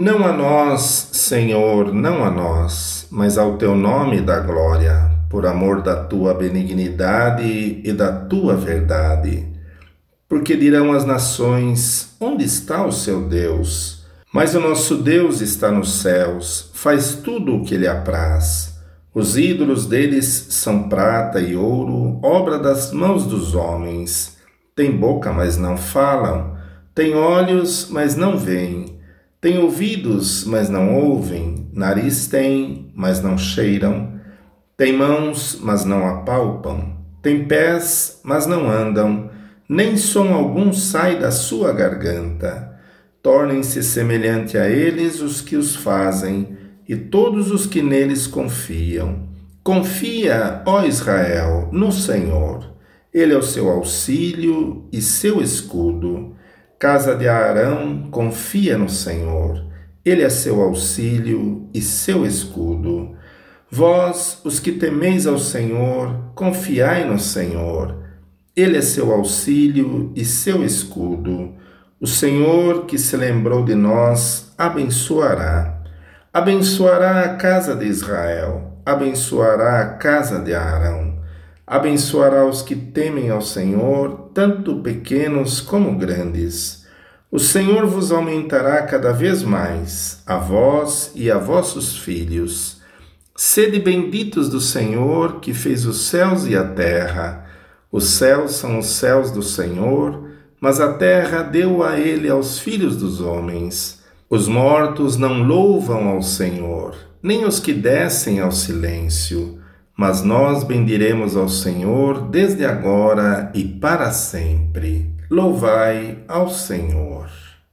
Não a nós, Senhor, não a nós, mas ao teu nome da glória, por amor da tua benignidade e da tua verdade. Porque dirão as nações: onde está o seu Deus? Mas o nosso Deus está nos céus, faz tudo o que lhe apraz. Os ídolos deles são prata e ouro, obra das mãos dos homens. Tem boca, mas não falam, tem olhos, mas não veem, tem ouvidos, mas não ouvem, nariz tem, mas não cheiram, tem mãos, mas não apalpam, tem pés, mas não andam, nem som algum sai da sua garganta. Tornem-se semelhante a eles os que os fazem, e todos os que neles confiam. Confia, ó Israel, no Senhor. Ele é o seu auxílio e seu escudo. Casa de Arão, confia no Senhor. Ele é seu auxílio e seu escudo. Vós, os que temeis ao Senhor, confiai no Senhor. Ele é seu auxílio e seu escudo. O Senhor, que se lembrou de nós, abençoará abençoará a casa de Israel, abençoará a casa de Arão, abençoará os que temem ao Senhor, tanto pequenos como grandes. O Senhor vos aumentará cada vez mais, a vós e a vossos filhos. Sede benditos do Senhor, que fez os céus e a terra. Os céus são os céus do Senhor, mas a terra deu a ele aos filhos dos homens. Os mortos não louvam ao Senhor, nem os que descem ao silêncio, mas nós bendiremos ao Senhor desde agora e para sempre. Louvai ao Senhor.